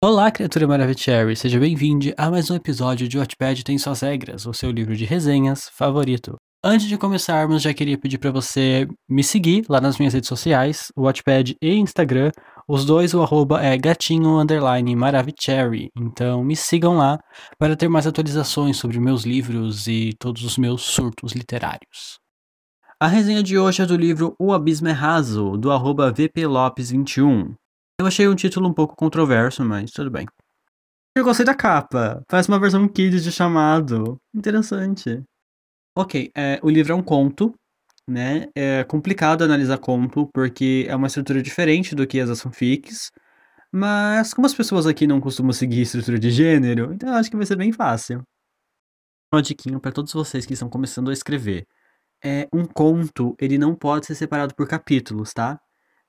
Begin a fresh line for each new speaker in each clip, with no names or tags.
Olá, criatura Maravicherry, seja bem-vindo a mais um episódio de Wattpad Tem Suas Regras, o seu livro de resenhas favorito. Antes de começarmos, já queria pedir para você me seguir lá nas minhas redes sociais, o Wattpad e Instagram. Os dois, o arroba é gatinho underline maravicherry. Então me sigam lá para ter mais atualizações sobre meus livros e todos os meus surtos literários. A resenha de hoje é do livro O Abismo é Raso, do arroba vplopes21. Eu achei um título um pouco controverso, mas tudo bem. Eu gostei da capa. Parece uma versão kids de chamado. Interessante. Ok, é, o livro é um conto, né? É complicado analisar conto, porque é uma estrutura diferente do que as fanfics. Mas como as pessoas aqui não costumam seguir estrutura de gênero, então eu acho que vai ser bem fácil. Uma diquinha para todos vocês que estão começando a escrever. É, um conto, ele não pode ser separado por capítulos, tá?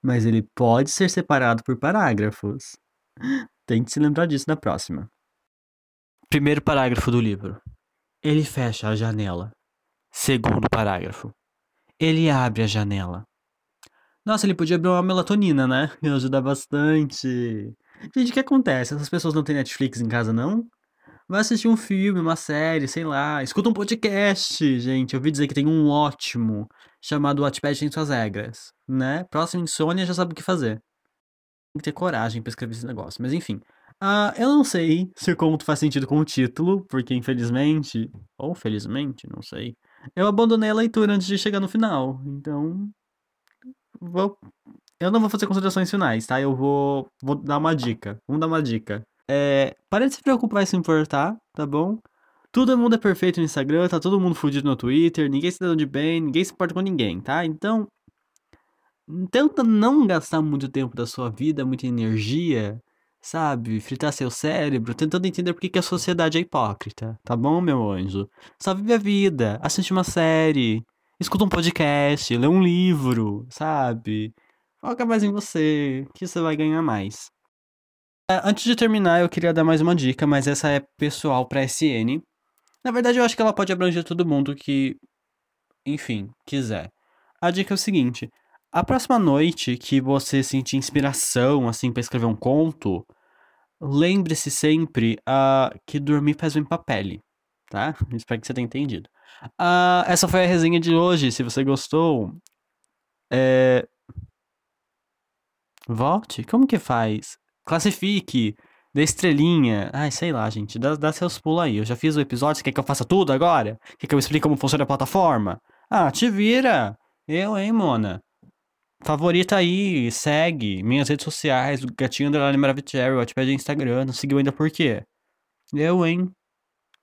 Mas ele pode ser separado por parágrafos. Tente se lembrar disso na próxima. Primeiro parágrafo do livro. Ele fecha a janela. Segundo parágrafo. Ele abre a janela. Nossa, ele podia abrir uma melatonina, né? Me ajuda bastante. Gente, o que acontece? Essas pessoas não têm Netflix em casa, não? Vai assistir um filme, uma série, sei lá. Escuta um podcast, gente. Eu ouvi dizer que tem um ótimo chamado Wattpad tem suas regras, né? Próxima insônia já sabe o que fazer. Tem que ter coragem pra escrever esse negócio. Mas enfim. Uh, eu não sei se o conto faz sentido com o título, porque infelizmente, ou felizmente, não sei, eu abandonei a leitura antes de chegar no final. Então, vou, eu não vou fazer considerações finais, tá? Eu vou, vou dar uma dica. Vamos dar uma dica. É, para de se preocupar e se importar, tá bom? Todo mundo é perfeito no Instagram, tá todo mundo fudido no Twitter, ninguém se dá de bem, ninguém se importa com ninguém, tá? Então, tenta não gastar muito tempo da sua vida, muita energia, sabe? Fritar seu cérebro, tentando entender por que, que a sociedade é hipócrita, tá bom, meu anjo? Só vive a vida, assiste uma série, escuta um podcast, lê um livro, sabe? Foca mais em você, que você vai ganhar mais. É, antes de terminar, eu queria dar mais uma dica, mas essa é pessoal para SN. Na verdade, eu acho que ela pode abranger todo mundo que, enfim, quiser. A dica é o seguinte: a próxima noite que você sentir inspiração, assim, para escrever um conto, lembre-se sempre uh, que dormir faz bem papel, tá? Espero que você tenha entendido. Uh, essa foi a resenha de hoje. Se você gostou, é... volte. Como que faz? Classifique Dê estrelinha. Ai, sei lá, gente. Dá, dá seus pulos aí. Eu já fiz o episódio. Você quer que eu faça tudo agora? Quer que eu explique como funciona a plataforma? Ah, te vira. Eu, hein, Mona? Favorita aí, segue minhas redes sociais, Gatinho Underline Maravicherry, Wattpad Instagram, não seguiu ainda por quê? Eu, hein?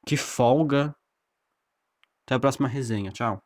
Que folga. Até a próxima resenha, tchau.